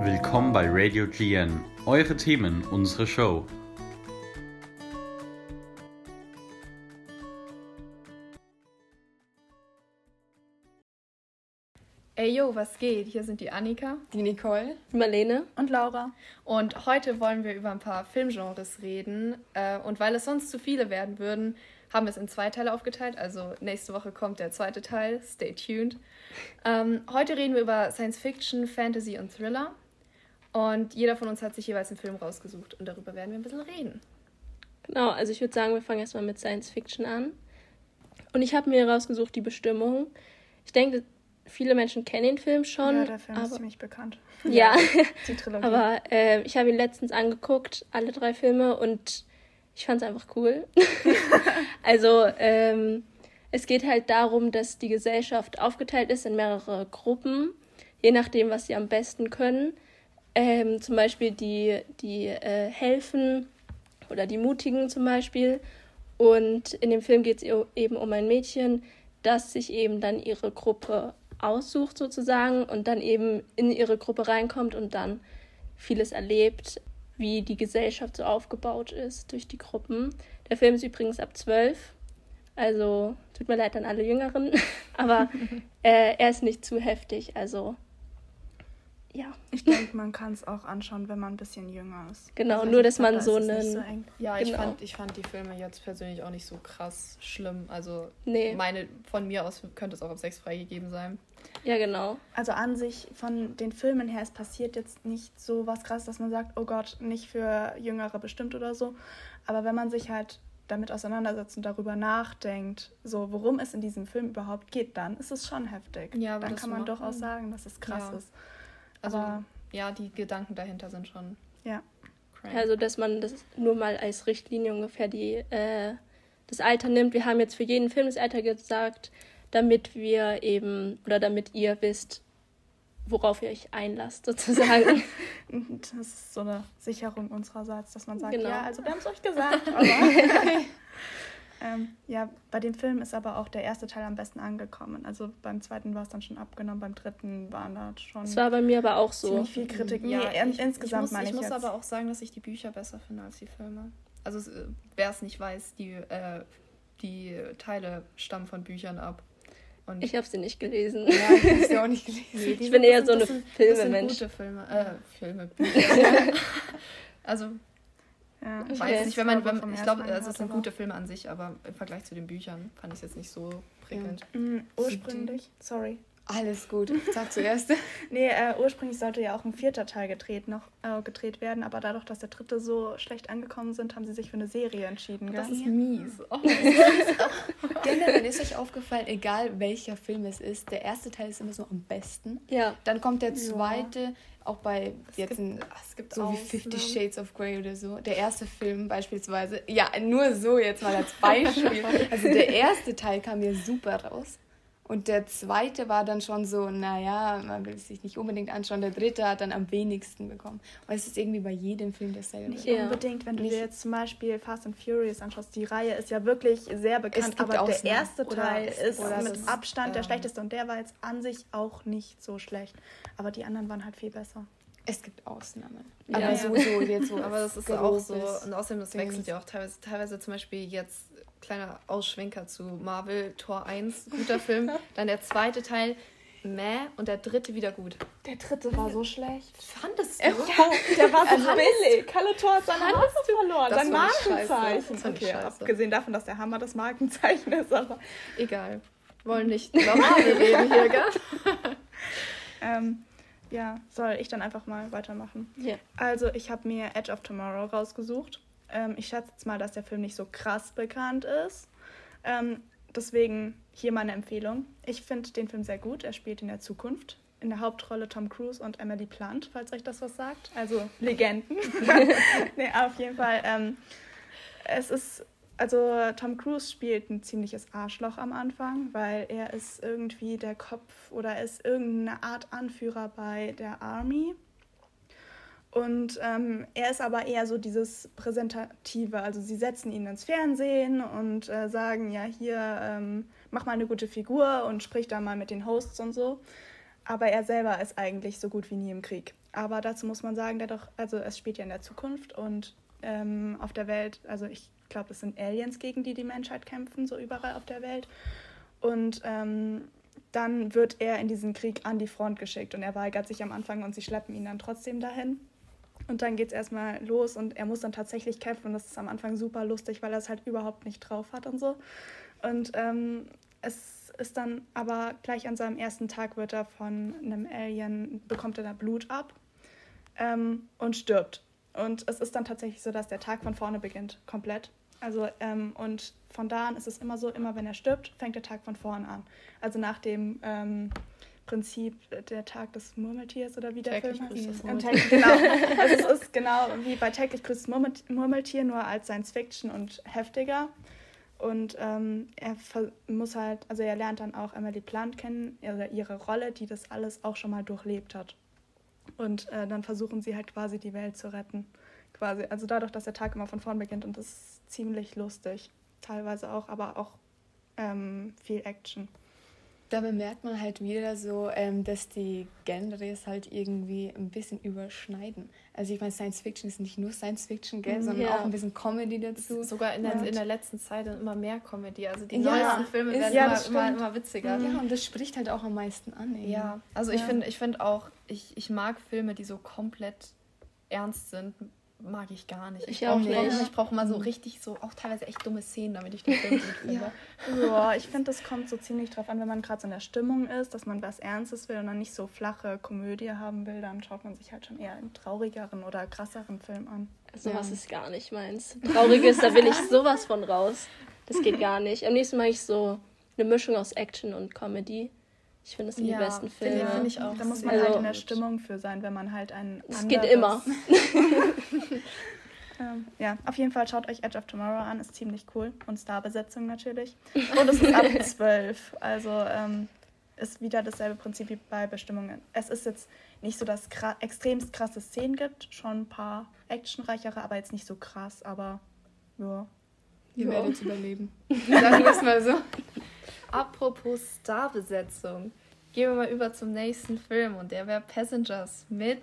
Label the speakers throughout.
Speaker 1: Willkommen bei Radio GN. Eure Themen, unsere Show.
Speaker 2: Ey yo, was geht? Hier sind die Annika,
Speaker 3: die Nicole,
Speaker 4: die Marlene
Speaker 2: und Laura. Und heute wollen wir über ein paar Filmgenres reden. Äh, und weil es sonst zu viele werden würden, haben wir es in zwei Teile aufgeteilt. Also nächste Woche kommt der zweite Teil. Stay tuned. Ähm, heute reden wir über Science Fiction, Fantasy und Thriller. Und jeder von uns hat sich jeweils einen Film rausgesucht und darüber werden wir ein bisschen reden.
Speaker 4: Genau, also ich würde sagen, wir fangen erstmal mit Science Fiction an. Und ich habe mir rausgesucht die Bestimmung. Ich denke, viele Menschen kennen den Film schon.
Speaker 2: Ja, der Film aber, ist ziemlich bekannt.
Speaker 4: Ja, die Trilogie. aber äh, ich habe ihn letztens angeguckt, alle drei Filme, und ich fand es einfach cool. also, ähm, es geht halt darum, dass die Gesellschaft aufgeteilt ist in mehrere Gruppen, je nachdem, was sie am besten können. Ähm, zum Beispiel die, die äh, helfen oder die Mutigen zum Beispiel. Und in dem Film geht es eben um ein Mädchen, das sich eben dann ihre Gruppe aussucht sozusagen und dann eben in ihre Gruppe reinkommt und dann vieles erlebt, wie die Gesellschaft so aufgebaut ist durch die Gruppen. Der Film ist übrigens ab zwölf, also tut mir leid an alle Jüngeren, aber äh, er ist nicht zu heftig, also ja.
Speaker 2: Ich denke, man kann es auch anschauen, wenn man ein bisschen jünger ist.
Speaker 4: Genau, also nur dass man so einen. So
Speaker 3: ja, genau. ich, fand, ich fand die Filme jetzt persönlich auch nicht so krass schlimm. Also nee. meine, von mir aus könnte es auch auf sechs freigegeben sein.
Speaker 4: Ja, genau.
Speaker 2: Also an sich von den Filmen her, es passiert jetzt nicht so was krass, dass man sagt, oh Gott, nicht für Jüngere bestimmt oder so. Aber wenn man sich halt damit auseinandersetzt und darüber nachdenkt, so worum es in diesem Film überhaupt geht, dann ist es schon heftig. Ja, aber dann kann man durchaus sagen, dass es krass ja. ist.
Speaker 3: Also Aber ja, die Gedanken dahinter sind schon.
Speaker 2: Ja.
Speaker 4: Crank. Also dass man das nur mal als Richtlinie ungefähr die äh, das Alter nimmt. Wir haben jetzt für jeden Film das Alter gesagt, damit wir eben oder damit ihr wisst, worauf ihr euch einlasst, sozusagen.
Speaker 2: das ist so eine Sicherung unsererseits, dass man sagt, genau. ja, also wir haben es euch gesagt, aber Ähm, ja, bei dem Film ist aber auch der erste Teil am besten angekommen. Also beim zweiten war es dann schon abgenommen, beim dritten waren da schon.
Speaker 4: Es war bei mir aber auch so.
Speaker 2: Ziemlich viel Kritik. Nee, ja,
Speaker 3: ich, insgesamt ich muss, ich, ich muss aber auch sagen, dass ich die Bücher besser finde als die Filme. Also wer es nicht weiß, die, äh, die Teile stammen von Büchern ab.
Speaker 4: Und ich habe sie nicht gelesen.
Speaker 3: Ja, ich habe sie auch nicht gelesen. Nee,
Speaker 4: ich bin eher so eine Filmemensch.
Speaker 3: Gute Filme, äh, Filme, Bücher. also ja, ich weiß nicht, wenn man, wenn, ich glaube, also es sind gute Filme an sich, aber im Vergleich zu den Büchern fand ich es jetzt nicht so prickelnd.
Speaker 2: Ja. Mhm, ursprünglich, sorry,
Speaker 3: alles gut, sag zuerst.
Speaker 2: nee, äh, ursprünglich sollte ja auch ein vierter Teil gedreht, noch, äh, gedreht werden, aber dadurch, dass der dritte so schlecht angekommen sind, haben sie sich für eine Serie entschieden.
Speaker 3: Das ist mies. Oh, Generell ist euch aufgefallen, egal welcher Film es ist, der erste Teil ist immer so am besten.
Speaker 4: Ja.
Speaker 3: Dann kommt der zweite, ja. auch bei es jetzt gibt, ein, es gibt so wie Fifty Shades of Grey oder so. Der erste Film beispielsweise, ja, nur so jetzt mal als Beispiel. also der erste Teil kam mir super raus. Und der zweite war dann schon so, naja, man will es sich nicht unbedingt anschauen. Der dritte hat dann am wenigsten bekommen. Und es ist irgendwie bei jedem Film dasselbe.
Speaker 2: Nicht ja. unbedingt, wenn du nicht. dir jetzt zum Beispiel Fast and Furious anschaust. Die Reihe ist ja wirklich sehr bekannt, aber der erste Teil ist mit ist, Abstand ähm, der schlechteste. Und der war jetzt an sich auch nicht so schlecht. Aber die anderen waren halt viel besser.
Speaker 3: Es gibt Ausnahmen.
Speaker 2: Ja, aber ja. so, so jetzt so.
Speaker 3: Aber das ist auch so. Und außerdem, das wechselt ja auch teilweise. Teilweise zum Beispiel jetzt kleiner Ausschwenker zu Marvel, Tor 1, guter Film. Dann der zweite Teil, meh, und der dritte wieder gut.
Speaker 2: Der dritte war so schlecht.
Speaker 3: Fandest
Speaker 2: du? Ja, der war so also, billig. Kalle Tor hat seine Haare verloren, sein Markenzeichen. Okay, abgesehen davon, dass der Hammer das Markenzeichen ist, aber...
Speaker 3: Egal. Wollen nicht über Marvel reden hier, gell?
Speaker 2: ähm, ja, soll ich dann einfach mal weitermachen?
Speaker 4: Ja.
Speaker 2: Also, ich habe mir Edge of Tomorrow rausgesucht. Ähm, ich schätze jetzt mal, dass der Film nicht so krass bekannt ist. Ähm, deswegen hier meine Empfehlung. Ich finde den Film sehr gut. Er spielt in der Zukunft. In der Hauptrolle Tom Cruise und Emily Plant, falls euch das was sagt. Also Legenden. nee, auf jeden Fall. Ähm, es ist, also Tom Cruise spielt ein ziemliches Arschloch am Anfang, weil er ist irgendwie der Kopf oder ist irgendeine Art Anführer bei der Army. Und ähm, er ist aber eher so dieses Präsentative. Also sie setzen ihn ins Fernsehen und äh, sagen, ja, hier, ähm, mach mal eine gute Figur und sprich da mal mit den Hosts und so. Aber er selber ist eigentlich so gut wie nie im Krieg. Aber dazu muss man sagen, der doch, also es spielt ja in der Zukunft und ähm, auf der Welt, also ich glaube, es sind Aliens, gegen die die Menschheit kämpfen, so überall auf der Welt. Und ähm, dann wird er in diesen Krieg an die Front geschickt und er weigert sich am Anfang und sie schleppen ihn dann trotzdem dahin. Und dann geht es erstmal los und er muss dann tatsächlich kämpfen. Das ist am Anfang super lustig, weil er es halt überhaupt nicht drauf hat und so. Und ähm, es ist dann aber gleich an seinem ersten Tag wird er von einem Alien, bekommt er da Blut ab ähm, und stirbt. Und es ist dann tatsächlich so, dass der Tag von vorne beginnt, komplett. Also, ähm, und von da an ist es immer so, immer wenn er stirbt, fängt der Tag von vorne an. Also nach dem ähm, Prinzip der Tag des Murmeltiers oder wie der täglich Film heißt. Ähm, täglich, genau. Also es ist genau wie bei täglich grüßt Murmeltier, nur als Science Fiction und heftiger. Und ähm, er muss halt, also er lernt dann auch Emily Plant kennen, oder ihre Rolle, die das alles auch schon mal durchlebt hat. Und äh, dann versuchen sie halt quasi die Welt zu retten. Quasi. Also dadurch, dass der Tag immer von vorn beginnt und das ist ziemlich lustig. Teilweise auch, aber auch ähm, viel Action
Speaker 3: da bemerkt man halt wieder so, ähm, dass die Genres halt irgendwie ein bisschen überschneiden. Also ich meine, Science Fiction ist nicht nur Science Fiction, gell, mhm. sondern ja. auch ein bisschen Comedy dazu.
Speaker 5: Sogar in der, in der letzten Zeit immer mehr Comedy. Also die ja, neuesten Filme werden ja, immer, immer, immer, witziger.
Speaker 3: Ja, und das spricht halt auch am meisten an.
Speaker 5: Eben. Ja, also ich finde ich find auch, ich, ich mag Filme, die so komplett ernst sind, mag ich gar nicht. Ich, ich auch nicht. Ich brauche mal so richtig so, auch teilweise echt dumme Szenen, damit ich den Film gut
Speaker 2: finde. ja. ja, ich finde, das kommt so ziemlich drauf an, wenn man gerade so in der Stimmung ist, dass man was Ernstes will und dann nicht so flache Komödie haben will, dann schaut man sich halt schon eher einen traurigeren oder krasseren Film an.
Speaker 4: Sowas ja. ist gar nicht meins. Trauriges, da will ich sowas von raus. Das geht gar nicht. Am nächsten mache ich so eine Mischung aus Action und Comedy. Ich finde, das sind ja, die besten Filme. Ja, finde ich
Speaker 2: auch. Da muss man also, halt in der Stimmung für sein, wenn man halt einen.
Speaker 4: Es geht immer.
Speaker 2: ähm, ja, auf jeden Fall schaut euch Edge of Tomorrow an, ist ziemlich cool. Und Starbesetzung natürlich. Und es ist ab 12. Also ähm, ist wieder dasselbe Prinzip wie bei Bestimmungen. Es ist jetzt nicht so, dass es extremst krasse Szenen gibt, schon ein paar actionreichere, aber jetzt nicht so krass, aber ja.
Speaker 3: Ihr ja. werdet überleben. Sagen wir es mal so.
Speaker 5: Apropos Starbesetzung, gehen wir mal über zum nächsten Film und der wäre Passengers mit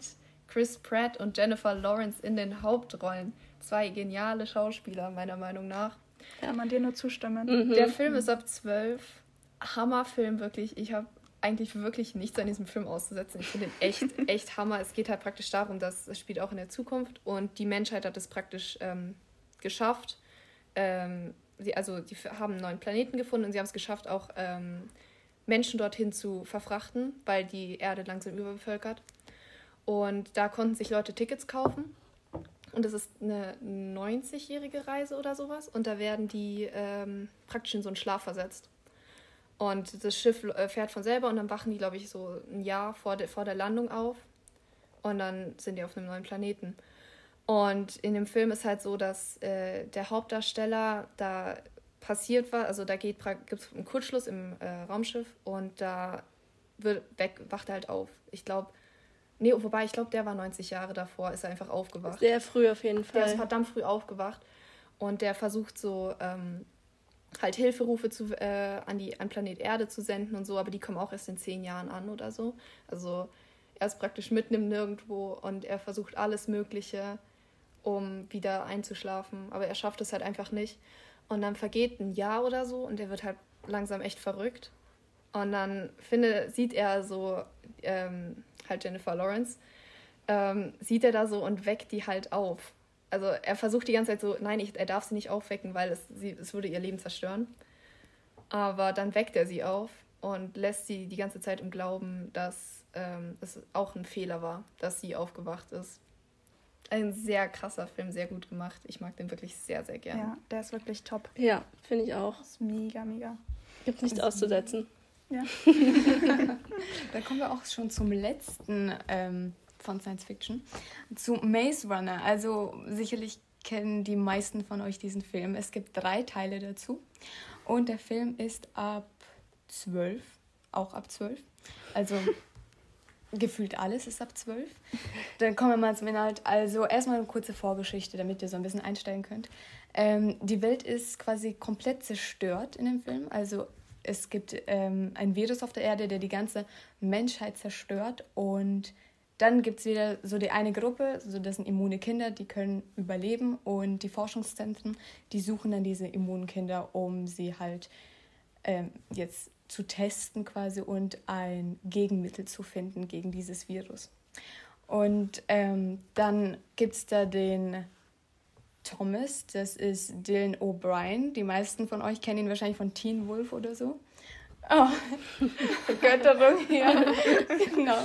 Speaker 5: Chris Pratt und Jennifer Lawrence in den Hauptrollen. Zwei geniale Schauspieler, meiner Meinung nach.
Speaker 2: Kann man dir nur zustimmen.
Speaker 5: Mhm. Der Film ist ab 12. Hammerfilm, wirklich. Ich habe eigentlich wirklich nichts an diesem Film auszusetzen. Ich finde ihn echt, echt Hammer. Es geht halt praktisch darum, dass es spielt auch in der Zukunft und die Menschheit hat es praktisch ähm, geschafft, ähm, sie, also die haben einen neuen Planeten gefunden und sie haben es geschafft, auch ähm, Menschen dorthin zu verfrachten, weil die Erde langsam überbevölkert. Und da konnten sich Leute Tickets kaufen. Und das ist eine 90-jährige Reise oder sowas. Und da werden die ähm, praktisch in so einen Schlaf versetzt. Und das Schiff äh, fährt von selber und dann wachen die, glaube ich, so ein Jahr vor, de, vor der Landung auf. Und dann sind die auf einem neuen Planeten. Und in dem Film ist halt so, dass äh, der Hauptdarsteller da passiert war, also da gibt es einen Kurzschluss im äh, Raumschiff und da wird weg, wacht er halt auf. Ich glaube, nee, wobei ich glaube, der war 90 Jahre davor, ist er einfach aufgewacht.
Speaker 4: Sehr früh auf jeden Fall.
Speaker 5: Der ist verdammt früh aufgewacht und der versucht so ähm, halt Hilferufe zu, äh, an die an Planet Erde zu senden und so, aber die kommen auch erst in zehn Jahren an oder so. Also er ist praktisch mitten im Nirgendwo und er versucht alles Mögliche um wieder einzuschlafen. Aber er schafft es halt einfach nicht. Und dann vergeht ein Jahr oder so und er wird halt langsam echt verrückt. Und dann finde, sieht er so, ähm, halt Jennifer Lawrence, ähm, sieht er da so und weckt die halt auf. Also er versucht die ganze Zeit so, nein, ich, er darf sie nicht aufwecken, weil es, sie, es würde ihr Leben zerstören. Aber dann weckt er sie auf und lässt sie die ganze Zeit im Glauben, dass ähm, es auch ein Fehler war, dass sie aufgewacht ist ein sehr krasser Film, sehr gut gemacht. Ich mag den wirklich sehr, sehr gerne.
Speaker 2: Ja, der ist wirklich top.
Speaker 4: Ja, finde ich auch.
Speaker 2: ist mega, mega.
Speaker 4: Gibt nichts auszusetzen.
Speaker 3: Ja. da kommen wir auch schon zum letzten ähm, von Science Fiction. Zu Maze Runner. Also sicherlich kennen die meisten von euch diesen Film. Es gibt drei Teile dazu. Und der Film ist ab zwölf. Auch ab zwölf. Also gefühlt alles ist ab 12. Dann kommen wir mal zum Inhalt. Also erstmal eine kurze Vorgeschichte, damit ihr so ein bisschen einsteigen könnt. Ähm, die Welt ist quasi komplett zerstört in dem Film. Also es gibt ähm, ein Virus auf der Erde, der die ganze Menschheit zerstört und dann gibt es wieder so die eine Gruppe, so das sind immune Kinder, die können überleben und die Forschungszentren, die suchen dann diese immunen Kinder, um sie halt ähm, jetzt zu testen quasi und ein Gegenmittel zu finden gegen dieses Virus. Und ähm, dann gibt es da den Thomas, das ist Dylan O'Brien. Die meisten von euch kennen ihn wahrscheinlich von Teen Wolf oder so. Oh, Götterung, ja. genau.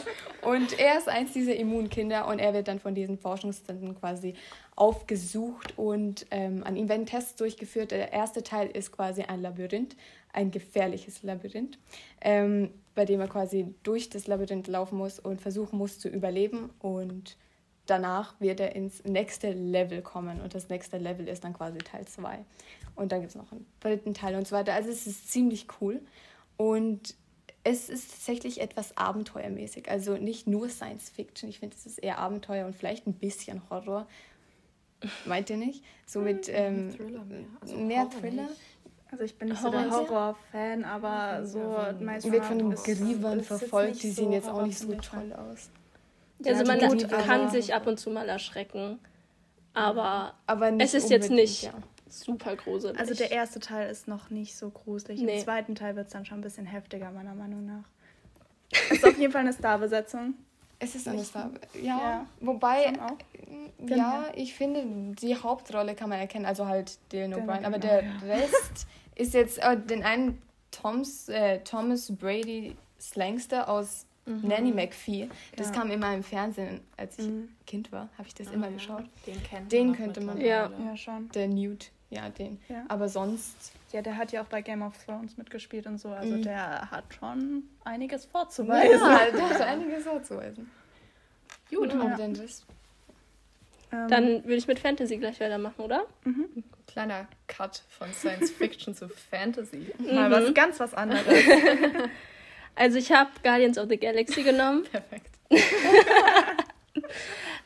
Speaker 3: Und er ist eins dieser Immunkinder und er wird dann von diesen Forschungszentren quasi aufgesucht und ähm, an ihm werden Tests durchgeführt. Der erste Teil ist quasi ein Labyrinth, ein gefährliches Labyrinth, ähm, bei dem er quasi durch das Labyrinth laufen muss und versuchen muss zu überleben und danach wird er ins nächste Level kommen und das nächste Level ist dann quasi Teil 2. Und dann gibt es noch einen dritten Teil und so weiter. Also es ist ziemlich cool. Und es ist tatsächlich etwas abenteuermäßig. Also nicht nur Science Fiction. Ich finde, es ist eher Abenteuer und vielleicht ein bisschen Horror. Meint ihr nicht? So mit hm, ähm, Thriller mehr. Also mehr
Speaker 2: Thriller. Also ich bin nicht Horror so der Horror-Fan, aber so
Speaker 3: meistens. wird von den Griebern verfolgt, die sehen jetzt auch nicht so toll aus.
Speaker 4: Also man gut, kann sich ab und zu mal erschrecken, aber, aber es ist jetzt nicht. Ja super gruselig.
Speaker 2: Also der erste Teil ist noch nicht so gruselig. Nee. Im zweiten Teil wird es dann schon ein bisschen heftiger, meiner Meinung nach. Es ist auf jeden Fall eine Starbesetzung.
Speaker 3: Es ist eine Star. Ja, ja. wobei, ja, ich finde, die Hauptrolle kann man erkennen, also halt Dylan O'Brien, aber der ja. Rest ist jetzt, äh, den einen Toms, äh, Thomas Brady Slangster aus mhm. Nanny McPhee, das ja. kam immer im Fernsehen, als ich mhm. Kind war, habe ich das ah, immer geschaut. Den kennt Den könnte man. Ja. ja, schon. Der Newt. Ja, den. Ja. Aber sonst.
Speaker 2: Ja, der hat ja auch bei Game of Thrones mitgespielt und so. Also mhm. der hat schon einiges vorzuweisen. Ja, der hat einiges vorzuweisen.
Speaker 4: Gut, ja. und dann ähm. Dann würde ich mit Fantasy gleich weitermachen, oder?
Speaker 5: Mhm. Kleiner Cut von Science Fiction zu Fantasy.
Speaker 2: Mal was mhm. ganz was anderes.
Speaker 4: also ich habe Guardians of the Galaxy genommen. Perfekt.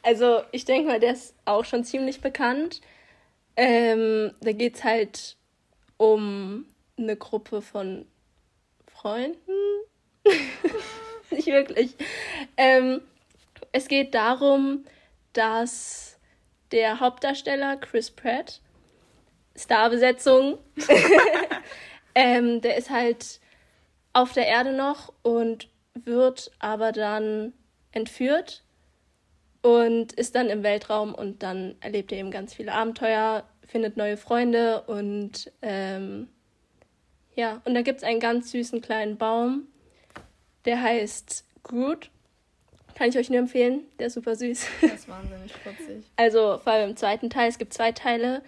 Speaker 4: also ich denke mal, der ist auch schon ziemlich bekannt. Ähm, da geht es halt um eine Gruppe von Freunden. Nicht wirklich. Ähm, es geht darum, dass der Hauptdarsteller Chris Pratt, Starbesetzung, ähm, der ist halt auf der Erde noch und wird aber dann entführt und ist dann im Weltraum und dann erlebt er eben ganz viele Abenteuer, findet neue Freunde und ähm, ja, und da gibt es einen ganz süßen kleinen Baum, der heißt Groot. Kann ich euch nur empfehlen, der ist super süß. Das ist wahnsinnig putzig. Also vor allem im zweiten Teil, es gibt zwei Teile.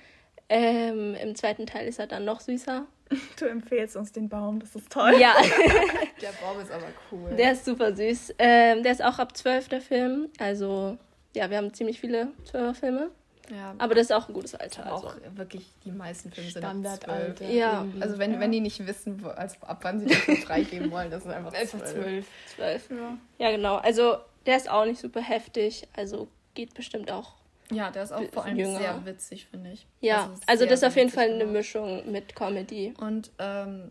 Speaker 4: Ähm, Im zweiten Teil ist er dann noch süßer.
Speaker 2: Du empfehlst uns den Baum, das ist toll. Ja.
Speaker 5: der Baum ist aber cool.
Speaker 4: Der ist super süß. Ähm, der ist auch ab 12 der Film. Also, ja, wir haben ziemlich viele 12er Filme. Ja. Aber das ist auch ein gutes Alter.
Speaker 5: Also. Auch wirklich die meisten Filme sind Standardalter. Ja. Also wenn, ja. wenn die nicht wissen, also ab wann sie den freigeben wollen, das ist einfach zwölf.
Speaker 4: Zwölf. Ja. ja, genau. Also der ist auch nicht super heftig. Also geht bestimmt auch
Speaker 5: ja, der ist auch vor allem jünger. sehr witzig, finde ich.
Speaker 4: Ja, also, also das ist auf jeden Fall eine gemacht. Mischung mit Comedy.
Speaker 5: Und ähm,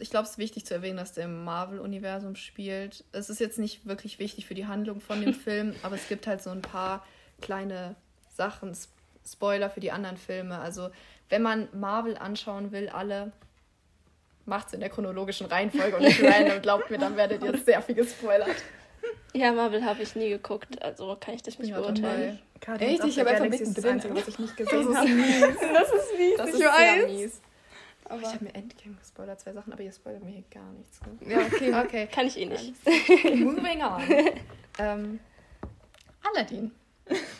Speaker 5: ich glaube, es ist wichtig zu erwähnen, dass der im Marvel-Universum spielt. Es ist jetzt nicht wirklich wichtig für die Handlung von dem Film, aber es gibt halt so ein paar kleine Sachen, Spoiler für die anderen Filme. Also, wenn man Marvel anschauen will, alle, macht es in der chronologischen Reihenfolge und nicht random. Glaubt mir, dann werdet ihr sehr viel gespoilert.
Speaker 4: Ja, Marvel habe ich nie geguckt, also kann ich das nicht ja, beurteilen. Echt? Ich habe einfach mittendrin, was ich nicht gesehen habe.
Speaker 5: Das ist mies. Das ist ich weiß. mies. Aber ich habe mir Endgame gespoilert, zwei Sachen, aber ihr spoilert mir hier gar nichts. Ne?
Speaker 4: Ja, okay. okay. Kann ich eh nicht.
Speaker 5: Moving on. ähm, Aladdin.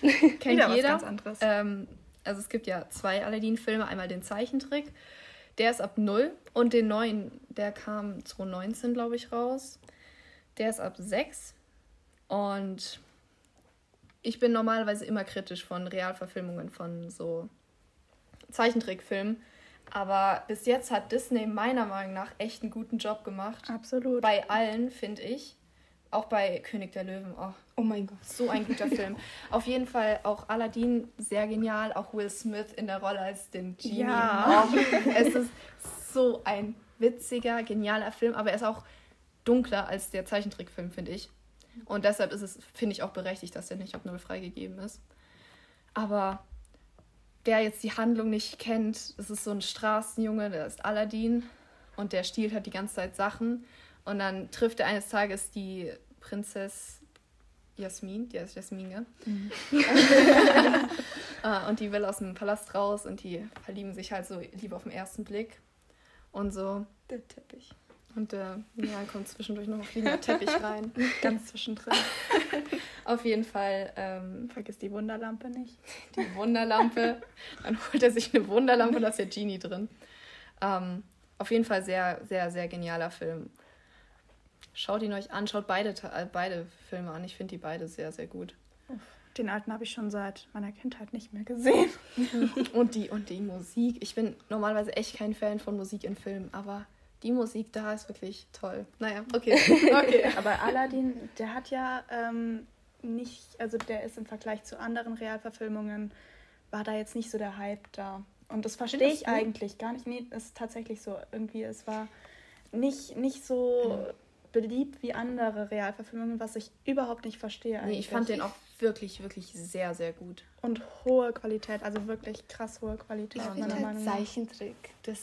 Speaker 5: Kennt Wieder jeder. Was ganz anderes. Ähm, also es gibt ja zwei Aladdin-Filme. Einmal den Zeichentrick. Der ist ab 0 und den neuen, der kam 2019, glaube ich, raus. Der ist ab 6. Und ich bin normalerweise immer kritisch von Realverfilmungen von so Zeichentrickfilmen. Aber bis jetzt hat Disney meiner Meinung nach echt einen guten Job gemacht.
Speaker 2: Absolut.
Speaker 5: Bei allen, finde ich. auch bei König der Löwen. Oh, oh mein Gott, so ein guter Film. Auf jeden Fall auch Aladdin sehr genial. Auch Will Smith in der Rolle als den Genie. Ja. Oh, es ist so ein witziger, genialer Film, aber er ist auch dunkler als der Zeichentrickfilm, finde ich. Und deshalb ist es, finde ich, auch berechtigt, dass der nicht ab Null freigegeben ist. Aber wer jetzt die Handlung nicht kennt, es ist so ein Straßenjunge, der ist Aladdin und der stiehlt halt die ganze Zeit Sachen. Und dann trifft er eines Tages die Prinzess Jasmin, die heißt Jasmin, ja? Mhm. Ah, und die will aus dem Palast raus und die verlieben sich halt so lieber auf den ersten Blick. Und so. Der Teppich. Und äh, ja, kommt zwischendurch noch ein fliegender Teppich rein. Ganz zwischendrin. Auf jeden Fall. Ähm,
Speaker 2: Vergiss die Wunderlampe nicht.
Speaker 5: Die Wunderlampe. Dann holt er sich eine Wunderlampe und da ist der Genie drin. Ähm, auf jeden Fall sehr, sehr, sehr genialer Film. Schaut ihn euch an, schaut beide, äh, beide Filme an. Ich finde die beide sehr, sehr gut.
Speaker 2: Den alten habe ich schon seit meiner Kindheit nicht mehr gesehen.
Speaker 5: und, die, und die Musik. Ich bin normalerweise echt kein Fan von Musik in Filmen, aber die Musik da ist wirklich toll. Naja, okay. okay.
Speaker 2: aber Aladdin, der hat ja ähm, nicht, also der ist im Vergleich zu anderen Realverfilmungen, war da jetzt nicht so der Hype da. Und das verstehe ich eigentlich gar nicht. Nee, ist tatsächlich so. Irgendwie, es war nicht, nicht so. Mhm beliebt wie andere Realverfilmungen, was ich überhaupt nicht verstehe.
Speaker 5: Nee, ich fand den auch wirklich, wirklich sehr, sehr gut.
Speaker 2: Und hohe Qualität, also wirklich krass hohe Qualität.
Speaker 3: Ich meiner halt Meinung nach. Zeichentrick, das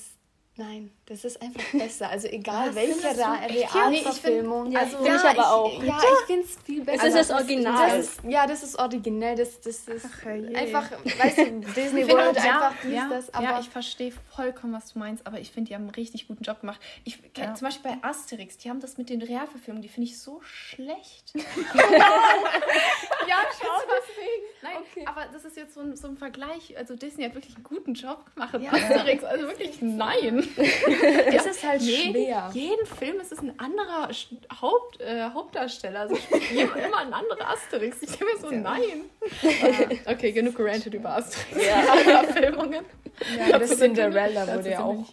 Speaker 3: Nein, das ist einfach besser. Also egal Was, welche Realverfilmung. Ja, also, finde ich aber auch. Ja, ich finde es viel besser. Es ist das Original. Das ist, ja, das ist originell. Das, das ist Ach, einfach, weißt du, Disney
Speaker 5: World ja, einfach ja, das. Aber ja, ich verstehe vollkommen, was du meinst, aber ich finde, die haben einen richtig guten Job gemacht. Ich ja. Zum Beispiel bei Asterix, die haben das mit den Realverfilmungen, die finde ich so schlecht. ja, schau deswegen. Nein, okay. aber das ist jetzt so ein, so ein Vergleich. Also Disney hat wirklich einen guten Job gemacht. Asterix, also wirklich nein. es ist halt Je, schwer. Jeden Film ist es ein anderer Haupt, äh, Hauptdarsteller. Also spielt immer ein anderer Asterix. Ich denke mir so, ja. nein. Uh, okay, genug gerantet über Asterix. Ja. Filmungen.
Speaker 3: Ja, das Cinderella wurde ja auch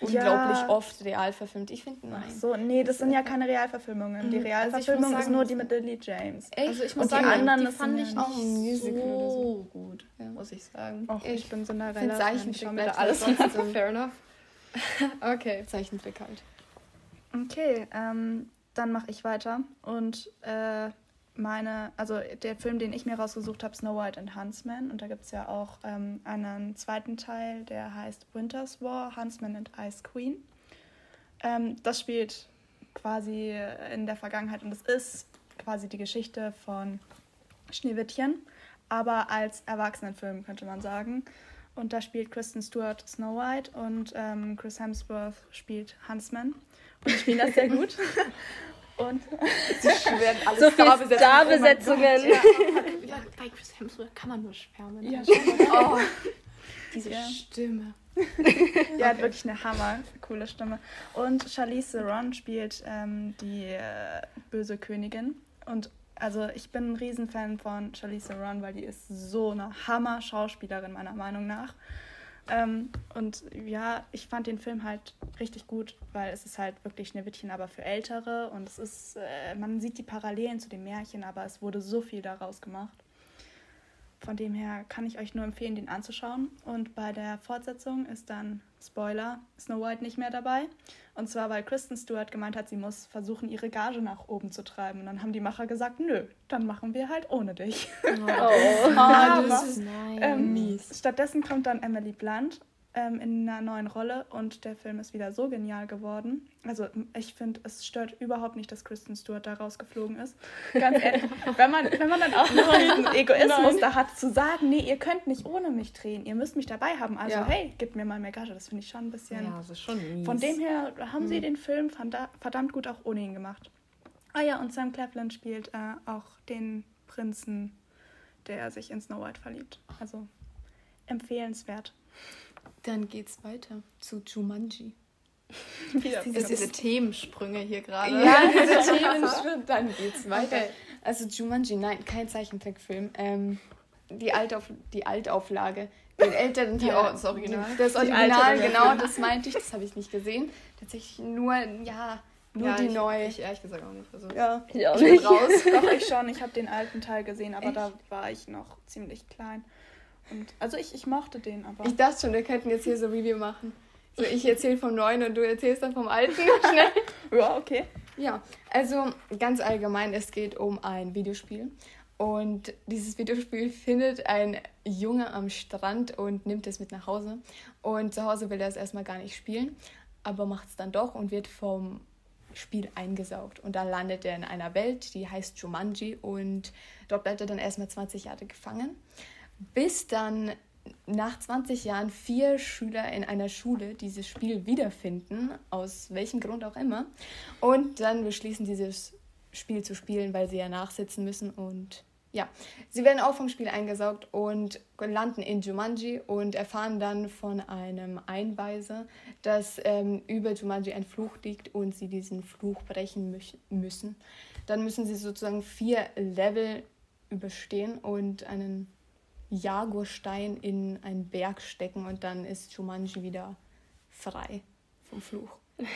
Speaker 3: unglaublich ja. oft real verfilmt. Ich finde, nein. Ach
Speaker 2: so, nee, das sind ja keine Realverfilmungen. Die mhm. also Realverfilmung also ist nur die mit Lily James. Echt? Also ich muss Und sagen, die anderen die fand ich auch ein Musical
Speaker 5: so gut, ja. muss ich sagen.
Speaker 2: Och, ich, ich bin Cinderella. Ich
Speaker 5: Zeichentrick bleibt alles so fair enough. okay.
Speaker 3: Zeichentrick halt.
Speaker 2: Okay, ähm, dann mache ich weiter. Und äh, meine, also der Film, den ich mir rausgesucht habe, Snow White and Huntsman. Und da gibt es ja auch ähm, einen zweiten Teil, der heißt Winter's War, Huntsman and Ice Queen. Ähm, das spielt quasi in der Vergangenheit und es ist quasi die Geschichte von Schneewittchen, aber als Erwachsenenfilm könnte man sagen. Und da spielt Kristen Stewart Snow White und ähm, Chris Hemsworth spielt Huntsman. Und die spielen das sehr gut. Und sie schweren alles so viele Starbesetzungen. Oh ja, bei Chris Hemsworth kann man nur schwärmen. Ja, oh, diese ja. Stimme. ja, okay. hat wirklich eine hammer coole Stimme. Und Charlize Theron spielt ähm, die äh, böse Königin. Und also ich bin ein Riesenfan von Charlize Theron, weil die ist so eine Hammer-Schauspielerin meiner Meinung nach. Ähm, und ja, ich fand den Film halt richtig gut, weil es ist halt wirklich Schneewittchen, aber für Ältere. Und es ist, äh, man sieht die Parallelen zu dem Märchen, aber es wurde so viel daraus gemacht. Von dem her kann ich euch nur empfehlen, den anzuschauen. Und bei der Fortsetzung ist dann, Spoiler, Snow White nicht mehr dabei. Und zwar, weil Kristen Stewart gemeint hat, sie muss versuchen, ihre Gage nach oben zu treiben. Und dann haben die Macher gesagt, nö, dann machen wir halt ohne dich. Oh, oh das ist ähm, Stattdessen kommt dann Emily Blunt ähm, in einer neuen Rolle und der Film ist wieder so genial geworden. Also ich finde, es stört überhaupt nicht, dass Kristen Stewart da rausgeflogen ist. Ganz ehrlich, wenn man, wenn man dann auch noch diesen Egoismus Nein. da hat, zu sagen, nee, ihr könnt nicht ohne mich drehen, ihr müsst mich dabei haben. Also ja. hey, gebt mir mal mehr Gage. Das finde ich schon ein bisschen... Ja, das ist schon mies. Von dem her haben mhm. sie den Film verdammt gut auch ohne ihn gemacht. Ah ja, und Sam Claflin spielt äh, auch den Prinzen, der sich in Snow White verliebt. Also empfehlenswert.
Speaker 3: Dann geht's weiter zu Jumanji.
Speaker 5: Wieder diese, diese Themensprünge hier gerade. Ja, diese
Speaker 3: Themensprünge. Dann geht's weiter. Okay. Also Jumanji, nein, kein Zeichentrickfilm. Ähm, die, Altauf die Altauflage. Den älteren Teil. Die, das Original. Das Original, genau, das meinte ich. Das habe ich nicht gesehen. Tatsächlich nur, ja,
Speaker 2: Nur
Speaker 5: ja,
Speaker 2: die
Speaker 5: ich,
Speaker 2: neu.
Speaker 5: Ich ehrlich gesagt auch nicht. Also,
Speaker 2: ja,
Speaker 4: ich auch
Speaker 2: ich
Speaker 4: nicht.
Speaker 2: raus. Doch, ich schon. Ich habe den alten Teil gesehen, aber Echt? da war ich noch ziemlich klein. Und, also ich, ich mochte den aber.
Speaker 3: Ich dachte schon, wir könnten jetzt hier so Review machen. So, ich erzähle vom neuen und du erzählst dann vom alten. Schnell.
Speaker 2: ja, okay.
Speaker 3: Ja, also ganz allgemein, es geht um ein Videospiel. Und dieses Videospiel findet ein Junge am Strand und nimmt es mit nach Hause. Und zu Hause will er es erstmal gar nicht spielen, aber macht es dann doch und wird vom Spiel eingesaugt. Und da landet er in einer Welt, die heißt Jumanji. Und dort bleibt er dann erstmal 20 Jahre gefangen. Bis dann nach 20 Jahren vier Schüler in einer Schule dieses Spiel wiederfinden, aus welchem Grund auch immer, und dann beschließen, dieses Spiel zu spielen, weil sie ja nachsitzen müssen und ja, sie werden auch vom Spiel eingesaugt und landen in Jumanji und erfahren dann von einem Einweiser, dass ähm, über Jumanji ein Fluch liegt und sie diesen Fluch brechen müssen. Dann müssen sie sozusagen vier Level überstehen und einen Jaguarstein in einen Berg stecken und dann ist Jumanji wieder frei vom Fluch.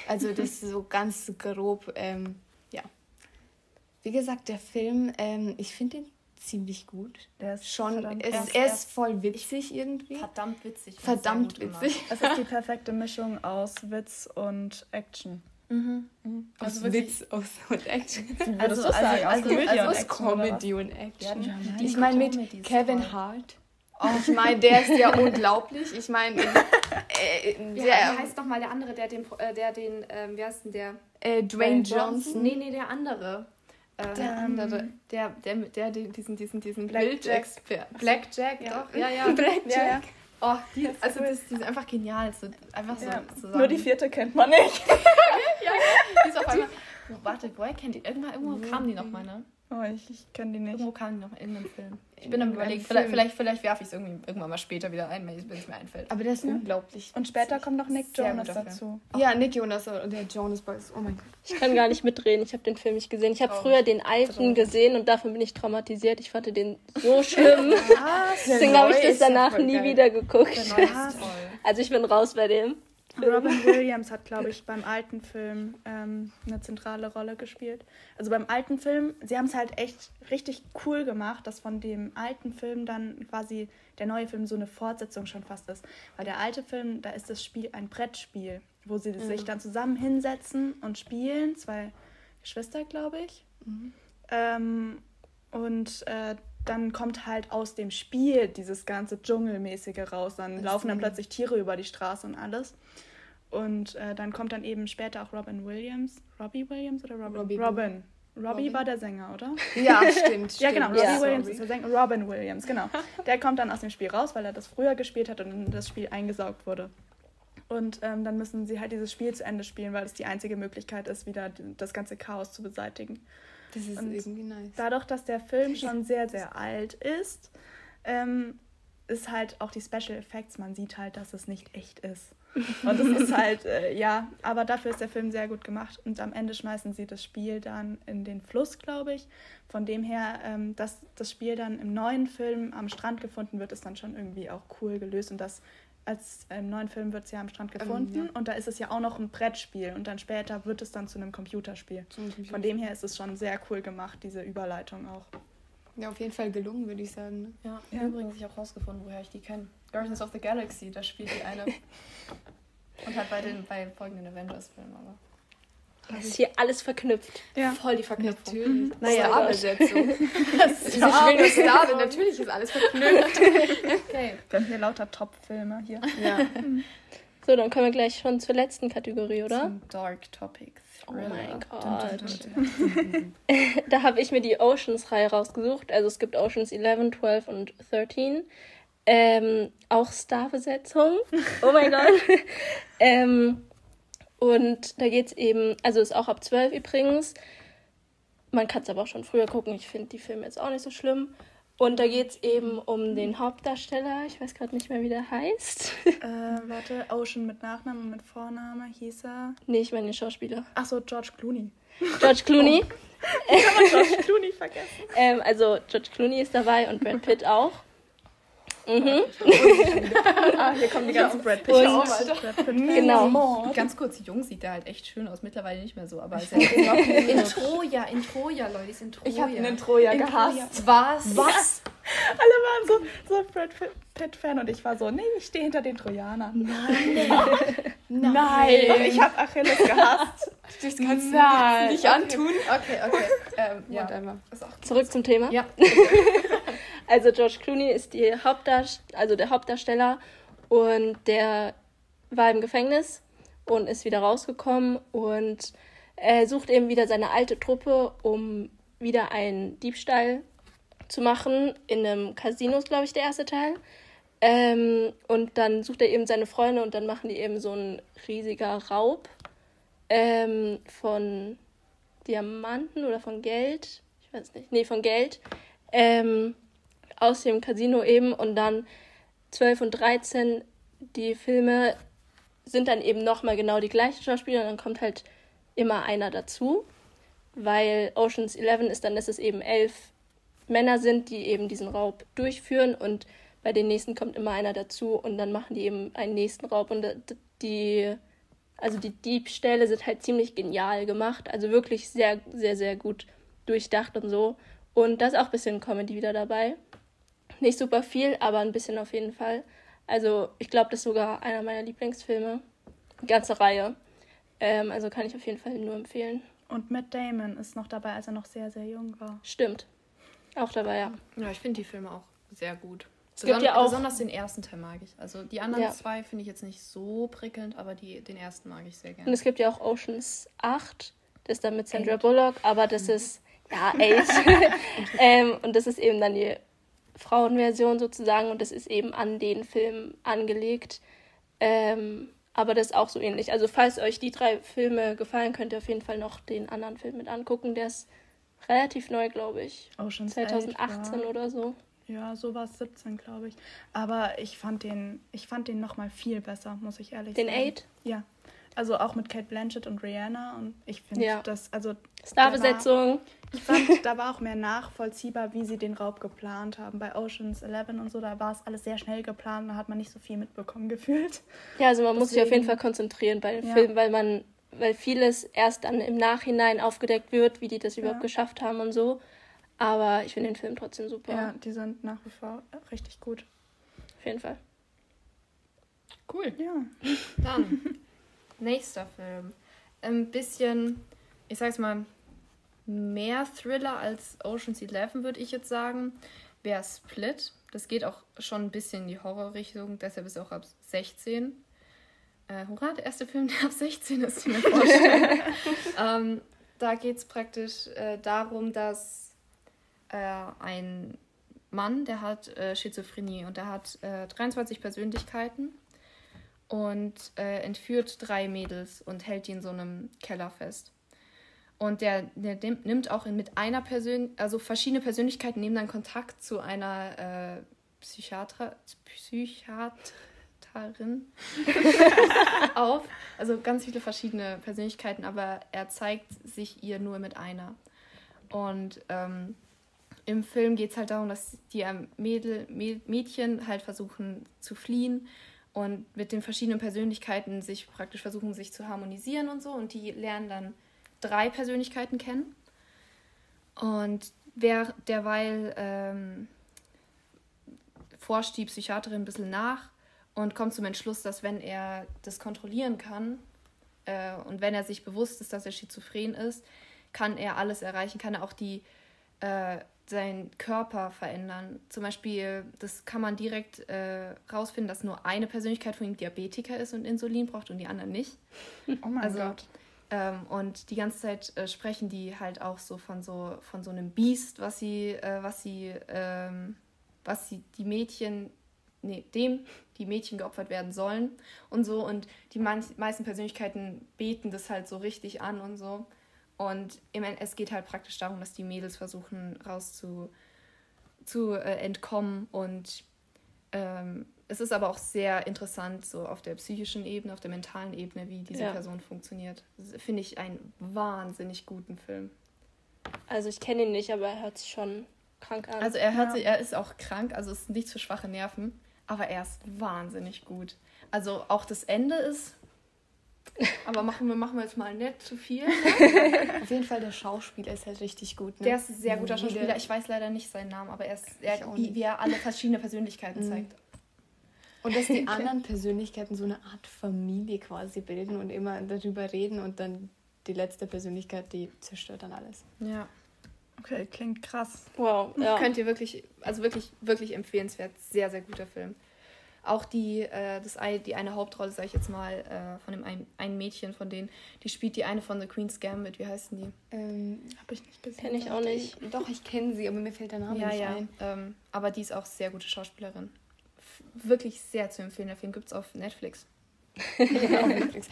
Speaker 3: Also das ist so ganz grob, ähm, ja. Wie gesagt, der Film, ähm, ich finde ihn ziemlich gut. Der ist schon, es, er ist voll witzig irgendwie.
Speaker 5: Verdammt witzig.
Speaker 3: Verdammt witzig.
Speaker 2: Es ist die perfekte Mischung aus Witz und Action.
Speaker 3: Mhm. mhm. Also aus Witz aus und Action.
Speaker 2: Also, also, also, also,
Speaker 3: also aus Comedy und Action. Ja, ich meine mit Kevin Hart. Oh, ich meine, der ist ja unglaublich. Ich meine,
Speaker 5: äh, äh, der ja, heißt doch mal der andere, der den, äh, der den, ähm, wie heißt denn der?
Speaker 3: Äh, Dwayne Johnson.
Speaker 5: Nee, nee, der andere.
Speaker 3: Äh, der andere, der, der, der, der diesen, diesen, diesen
Speaker 5: Blackjack.
Speaker 3: Blackjack,
Speaker 5: ja.
Speaker 3: doch. Ja, ja.
Speaker 5: Blackjack.
Speaker 3: Ja, ja. Oh, die, also das, die ist einfach genial. So, einfach so
Speaker 2: ja. Nur die vierte kennt man nicht.
Speaker 5: Ja, die ist auf einmal. Oh, warte, woher kennt die? Irgendwann, irgendwo kam die noch mal, ne?
Speaker 2: Oh, ich, ich kenne die nicht.
Speaker 5: Irgendwo kam die noch in einem Film. Ich bin am überlegen, vielleicht, vielleicht, vielleicht werfe ich es irgendwann mal später wieder ein, wenn es mir einfällt.
Speaker 3: Aber der ist ja. unglaublich.
Speaker 2: Und später kommt noch Nick Jonas dazu.
Speaker 3: Ja, Nick Jonas und der Jonas Boys. Oh mein Gott.
Speaker 4: Ich kann gar nicht mitreden. Ich habe den Film nicht gesehen. Ich habe oh. früher den alten gesehen und davon bin ich traumatisiert. Ich fand den so schlimm. Deswegen habe ich das danach nie geil. wieder geguckt. Also ich bin raus bei dem.
Speaker 2: Robin Williams hat, glaube ich, beim alten Film ähm, eine zentrale Rolle gespielt. Also beim alten Film, sie haben es halt echt richtig cool gemacht, dass von dem alten Film dann quasi der neue Film so eine Fortsetzung schon fast ist. Weil der alte Film, da ist das Spiel ein Brettspiel, wo sie mhm. sich dann zusammen hinsetzen und spielen. Zwei Geschwister, glaube ich. Mhm. Ähm, und äh, dann kommt halt aus dem Spiel dieses ganze Dschungelmäßige raus. Dann das laufen dann plötzlich Tiere über die Straße und alles. Und äh, dann kommt dann eben später auch Robin Williams. Robbie Williams oder Robin?
Speaker 3: Robbie
Speaker 2: Robin. Robbie, Robbie war der Sänger, oder?
Speaker 3: Ja, stimmt.
Speaker 2: ja, genau. Robbie ja. Williams ist der Sänger. Robin Williams, genau. Der kommt dann aus dem Spiel raus, weil er das früher gespielt hat und in das Spiel eingesaugt wurde. Und ähm, dann müssen sie halt dieses Spiel zu Ende spielen, weil es die einzige Möglichkeit ist, wieder das ganze Chaos zu beseitigen.
Speaker 3: Das ist und irgendwie nice.
Speaker 2: Dadurch, dass der Film schon sehr, sehr alt ist, ähm, ist halt auch die Special Effects, man sieht halt, dass es nicht echt ist. Und das ist halt, äh, ja, aber dafür ist der Film sehr gut gemacht. Und am Ende schmeißen sie das Spiel dann in den Fluss, glaube ich. Von dem her, ähm, dass das Spiel dann im neuen Film am Strand gefunden wird, ist dann schon irgendwie auch cool gelöst. Und das als im neuen Film wird es ja am Strand ähm, gefunden ähm, ja. und da ist es ja auch noch ein Brettspiel und dann später wird es dann zu einem Computerspiel. Computerspiel. Von dem her ist es schon sehr cool gemacht, diese Überleitung auch.
Speaker 3: Ja, auf jeden Fall gelungen, würde ich sagen. Ne?
Speaker 5: Ja, ja. übrigens, ich auch rausgefunden, woher ich die kenne. Guardians of the Galaxy, da spielt die eine. und halt bei den bei folgenden Avengers-Filmen, aber.
Speaker 4: Das ist hier alles verknüpft.
Speaker 5: Ja. Voll die Verknüpfung.
Speaker 3: Mhm. Naja, Starbesetzung. Star ich will Star, natürlich ist alles verknüpft.
Speaker 2: okay. Wir haben hier lauter Top-Filme hier.
Speaker 3: Ja.
Speaker 4: So, dann kommen wir gleich schon zur letzten Kategorie, oder?
Speaker 5: Zum Dark Topic.
Speaker 4: Oh mein Gott. da habe ich mir die Oceans-Reihe rausgesucht. Also es gibt Oceans 11, 12 und 13. Ähm, auch Starbesetzung. Oh mein Gott. ähm, und da geht es eben, also ist auch ab 12 übrigens. Man kann es aber auch schon früher gucken. Ich finde die Filme jetzt auch nicht so schlimm. Und da geht es eben um den Hauptdarsteller. Ich weiß gerade nicht mehr, wie der heißt.
Speaker 2: Äh, warte, Ocean mit Nachnamen und mit Vorname hieß er.
Speaker 4: Nee, ich meine den Schauspieler.
Speaker 2: Ach so, George Clooney.
Speaker 4: George Clooney.
Speaker 2: Oh. Kann man George Clooney vergessen.
Speaker 4: ähm, also George Clooney ist dabei und Brad Pitt auch.
Speaker 5: Mhm. ah, hier kommen die ganzen Brad Pitt. Genau. Ganz kurz, jung sieht der halt echt schön aus. Mittlerweile nicht mehr so, aber ist ja in Troja, in Troja, Leute, ist in Troja. Ich habe ihn in Troja in gehasst.
Speaker 2: Troja. Was? Was? Alle waren so, so Brad Pitt-Fan und ich war so, nee, ich stehe hinter den Trojanern. Nein. Nein. Nein. Ich habe Achilles gehasst. Das kannst
Speaker 4: du nicht antun. Okay, okay. Ähm, ja. Zurück zum Thema. Ja. also George Clooney ist die Hauptdarst also der Hauptdarsteller und der war im Gefängnis und ist wieder rausgekommen und er sucht eben wieder seine alte Truppe, um wieder einen Diebstahl zu machen. In einem Casino ist, glaube ich, der erste Teil. Ähm, und dann sucht er eben seine Freunde und dann machen die eben so ein riesiger Raub ähm, von Diamanten oder von Geld. Ich weiß nicht. Nee, von Geld. Ähm, aus dem Casino eben. Und dann 12 und 13, die Filme sind dann eben nochmal genau die gleichen Schauspieler. Und dann kommt halt immer einer dazu. Weil Oceans 11 ist dann, dass es eben elf Männer sind, die eben diesen Raub durchführen und bei den nächsten kommt immer einer dazu und dann machen die eben einen nächsten Raub und die also die Diebstähle sind halt ziemlich genial gemacht, also wirklich sehr sehr sehr gut durchdacht und so und da ist auch ein bisschen Comedy wieder dabei. Nicht super viel, aber ein bisschen auf jeden Fall. Also ich glaube, das ist sogar einer meiner Lieblingsfilme. Ganze Reihe. Ähm, also kann ich auf jeden Fall nur empfehlen.
Speaker 2: Und Matt Damon ist noch dabei, als er noch sehr, sehr jung war.
Speaker 4: Stimmt. Auch dabei, ja.
Speaker 5: Ja, ich finde die Filme auch sehr gut. Es Beson gibt ja auch besonders den ersten Teil mag ich. Also die anderen ja. zwei finde ich jetzt nicht so prickelnd, aber die, den ersten mag ich sehr gerne.
Speaker 4: Und es gibt ja auch Oceans 8, das ist dann mit Sandra Eight. Bullock, aber das mhm. ist, ja, 8. ähm, und das ist eben dann die Frauenversion sozusagen und das ist eben an den Film angelegt. Ähm, aber das ist auch so ähnlich. Also falls euch die drei Filme gefallen, könnt ihr auf jeden Fall noch den anderen Film mit angucken. Der ist relativ neu, glaube ich. Ocean's 2018
Speaker 2: 8, oder so. Ja, so war es 17, glaube ich. Aber ich fand den, ich fand den noch mal viel besser, muss ich ehrlich den sagen. Den 8? Ja. Also auch mit Kate Blanchett und Rihanna und ich finde ja. das, also Starbesetzung. Ich fand, da war auch mehr nachvollziehbar, wie sie den Raub geplant haben. Bei Oceans 11 und so, da war es alles sehr schnell geplant, da hat man nicht so viel mitbekommen gefühlt.
Speaker 4: Ja, also man Deswegen, muss sich auf jeden Fall konzentrieren bei den ja. Filmen, weil man weil vieles erst dann im Nachhinein aufgedeckt wird, wie die das überhaupt ja. geschafft haben und so. Aber ich finde den Film trotzdem super.
Speaker 2: Ja, die sind nach wie vor richtig gut.
Speaker 4: Auf jeden Fall.
Speaker 5: Cool. Ja. Dann, nächster Film. Ein bisschen, ich sag's mal, mehr Thriller als Ocean's Eleven, würde ich jetzt sagen, wäre Split. Das geht auch schon ein bisschen in die Horrorrichtung, deshalb ist er auch ab 16. Äh, hurra, der erste Film, der ab 16 ist, mir vorstellen. ähm, da geht es praktisch äh, darum, dass äh, ein Mann, der hat äh, Schizophrenie und der hat 23 äh, Persönlichkeiten und äh, entführt drei Mädels und hält die in so einem Keller fest. Und der, der nimmt auch mit einer Person, also verschiedene Persönlichkeiten nehmen dann Kontakt zu einer äh, Psychiater, Psychiater, Lehrerin auf. Also ganz viele verschiedene Persönlichkeiten, aber er zeigt sich ihr nur mit einer. Und ähm, im Film geht es halt darum, dass die Mädel, Mädchen halt versuchen zu fliehen und mit den verschiedenen Persönlichkeiten sich praktisch versuchen, sich zu harmonisieren und so. Und die lernen dann drei Persönlichkeiten kennen. Und wer derweil ähm, forscht die Psychiaterin ein bisschen nach und kommt zum Entschluss, dass wenn er das kontrollieren kann äh, und wenn er sich bewusst ist, dass er schizophren ist, kann er alles erreichen, kann er auch die äh, seinen Körper verändern. Zum Beispiel, das kann man direkt äh, rausfinden, dass nur eine Persönlichkeit von ihm Diabetiker ist und Insulin braucht und die andere nicht. Oh mein also, Gott. Ähm, und die ganze Zeit äh, sprechen die halt auch so von so von so einem Biest, was sie, äh, was sie, ähm, was sie die Mädchen nee, dem die Mädchen geopfert werden sollen und so. Und die meisten Persönlichkeiten beten das halt so richtig an und so. Und es geht halt praktisch darum, dass die Mädels versuchen raus zu, zu äh, entkommen. Und ähm, es ist aber auch sehr interessant, so auf der psychischen Ebene, auf der mentalen Ebene, wie diese ja. Person funktioniert. Finde ich einen wahnsinnig guten Film.
Speaker 4: Also ich kenne ihn nicht, aber er hört sich schon
Speaker 5: krank an. Also er hört ja. sich, er ist auch krank, also ist nichts für schwache Nerven, aber er ist wahnsinnig gut. Also auch das Ende ist. Aber machen wir, machen wir jetzt mal nicht zu viel.
Speaker 3: Ne? Auf jeden Fall, der Schauspieler ist halt richtig gut.
Speaker 5: Ne? Der ist ein sehr guter Schauspieler. Ich weiß leider nicht seinen Namen, aber er ist, er, wie er alle verschiedene Persönlichkeiten mhm. zeigt.
Speaker 3: Und dass die anderen Persönlichkeiten so eine Art Familie quasi bilden und immer darüber reden und dann die letzte Persönlichkeit, die zerstört dann alles.
Speaker 2: Ja. Okay, klingt krass.
Speaker 5: Wow. Ja. Könnt ihr wirklich, also wirklich, wirklich empfehlenswert. Sehr, sehr guter Film. Auch die, äh, das, die eine Hauptrolle, sag ich jetzt mal, äh, von dem ein, ein Mädchen von denen, die spielt die eine von The Queen's Gambit. Wie heißen die? Ähm,
Speaker 3: Hab ich nicht gesehen. Kenne ich auch nicht. Ich, doch, ich kenne sie, aber mir fällt der Name ja, nicht
Speaker 5: ja. ein. Ähm, aber die ist auch sehr gute Schauspielerin. F wirklich sehr zu empfehlen. Der Film gibt es auf Netflix.
Speaker 3: ja, auf Netflix.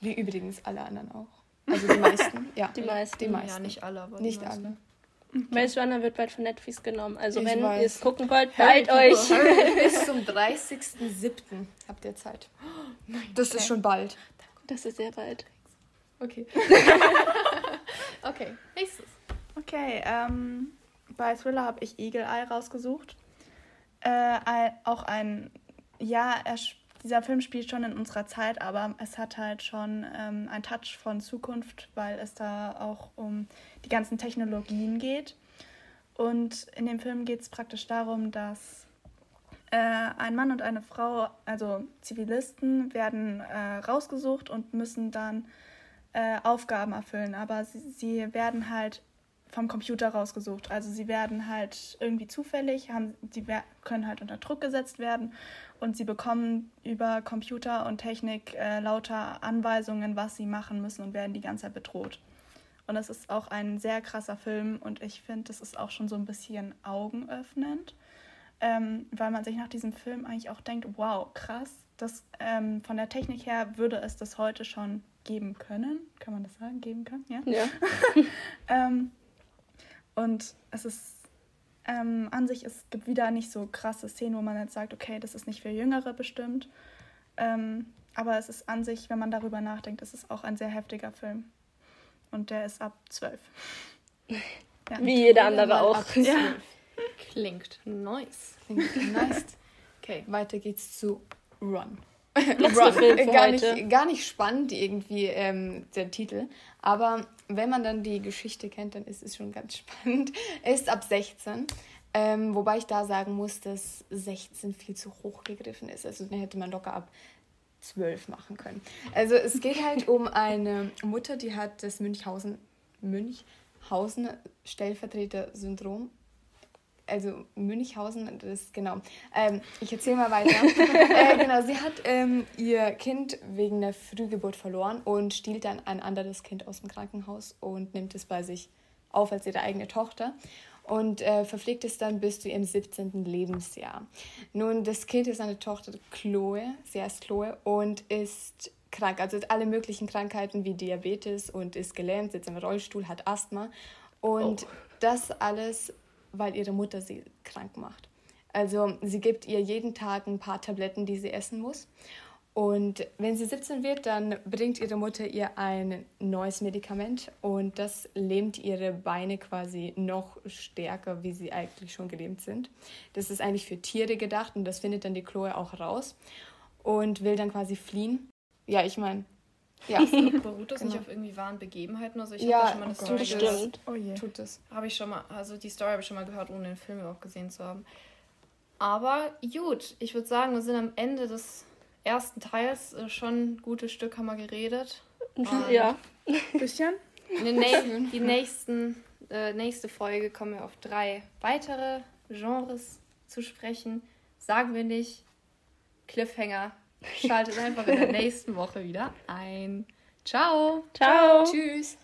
Speaker 3: Wie übrigens alle anderen auch. Also die meisten, ja.
Speaker 2: Die meisten. Die
Speaker 3: meisten. Ja, nicht alle, aber Nicht alle.
Speaker 4: Okay. Maze Runner wird bald von Netflix genommen. Also ich wenn ihr es gucken wollt, beeilt euch.
Speaker 3: Bis zum 30.07. habt ihr Zeit.
Speaker 5: nein, das okay. ist schon bald.
Speaker 4: Das ist sehr bald.
Speaker 5: Okay. okay, nächstes.
Speaker 2: Okay, ähm, bei Thriller habe ich Eagle Eye rausgesucht. Äh, auch ein, ja, er dieser Film spielt schon in unserer Zeit, aber es hat halt schon ähm, einen Touch von Zukunft, weil es da auch um die ganzen Technologien geht. Und in dem Film geht es praktisch darum, dass äh, ein Mann und eine Frau, also Zivilisten, werden äh, rausgesucht und müssen dann äh, Aufgaben erfüllen. Aber sie, sie werden halt vom Computer rausgesucht. Also sie werden halt irgendwie zufällig, haben, sie können halt unter Druck gesetzt werden und sie bekommen über Computer und Technik äh, lauter Anweisungen, was sie machen müssen und werden die ganze Zeit bedroht. Und es ist auch ein sehr krasser Film und ich finde, das ist auch schon so ein bisschen augenöffnend, ähm, weil man sich nach diesem Film eigentlich auch denkt, wow, krass, das, ähm, von der Technik her würde es das heute schon geben können. Kann man das sagen? Geben können? Ja. ja. ähm, und es ist ähm, an sich, es gibt wieder nicht so krasse Szenen, wo man jetzt sagt, okay, das ist nicht für Jüngere bestimmt. Ähm, aber es ist an sich, wenn man darüber nachdenkt, es ist auch ein sehr heftiger Film. Und der ist ab zwölf.
Speaker 3: Ja. Wie jeder andere auch. Ja.
Speaker 5: Klingt nice. Klingt
Speaker 3: nice. Okay, weiter geht's zu Run. Run. gar, nicht, gar nicht spannend irgendwie ähm, der Titel, aber wenn man dann die Geschichte kennt, dann ist es schon ganz spannend. Er ist ab 16, ähm, wobei ich da sagen muss, dass 16 viel zu hoch gegriffen ist. Also dann hätte man locker ab 12 machen können. Also es geht halt um eine Mutter, die hat das Münchhausen, Münchhausen Stellvertreter-Syndrom also Münchhausen, das genau. Ähm, ich erzähle mal weiter. äh, genau, sie hat ähm, ihr Kind wegen der Frühgeburt verloren und stiehlt dann ein anderes Kind aus dem Krankenhaus und nimmt es bei sich auf als ihre eigene Tochter und äh, verpflegt es dann bis zu ihrem 17. Lebensjahr. Nun, das Kind ist eine Tochter Chloe, sie heißt Chloe und ist krank, also hat alle möglichen Krankheiten wie Diabetes und ist gelähmt, sitzt im Rollstuhl, hat Asthma und oh. das alles weil ihre Mutter sie krank macht. Also sie gibt ihr jeden Tag ein paar Tabletten, die sie essen muss. Und wenn sie 17 wird, dann bringt ihre Mutter ihr ein neues Medikament und das lähmt ihre Beine quasi noch stärker, wie sie eigentlich schon gelähmt sind. Das ist eigentlich für Tiere gedacht und das findet dann die Chloe auch raus und will dann quasi fliehen. Ja, ich meine,
Speaker 5: ja, beruht das genau. nicht auf irgendwie wahren Begebenheiten? Also ich ja, habe schon mal eine Story gehört. Oh je. Tut das. Habe ich schon mal, also die Story habe ich schon mal gehört, ohne den Film auch gesehen zu haben. Aber gut, ich würde sagen, wir sind am Ende des ersten Teils äh, schon ein gutes Stück haben wir geredet.
Speaker 2: ja. Ein bisschen.
Speaker 5: In die nächsten, äh, nächste Folge kommen wir auf drei weitere Genres zu sprechen. Sagen wir nicht Cliffhanger, Schaltet einfach in der nächsten Woche wieder ein. Ciao.
Speaker 2: Ciao.
Speaker 5: Tschüss.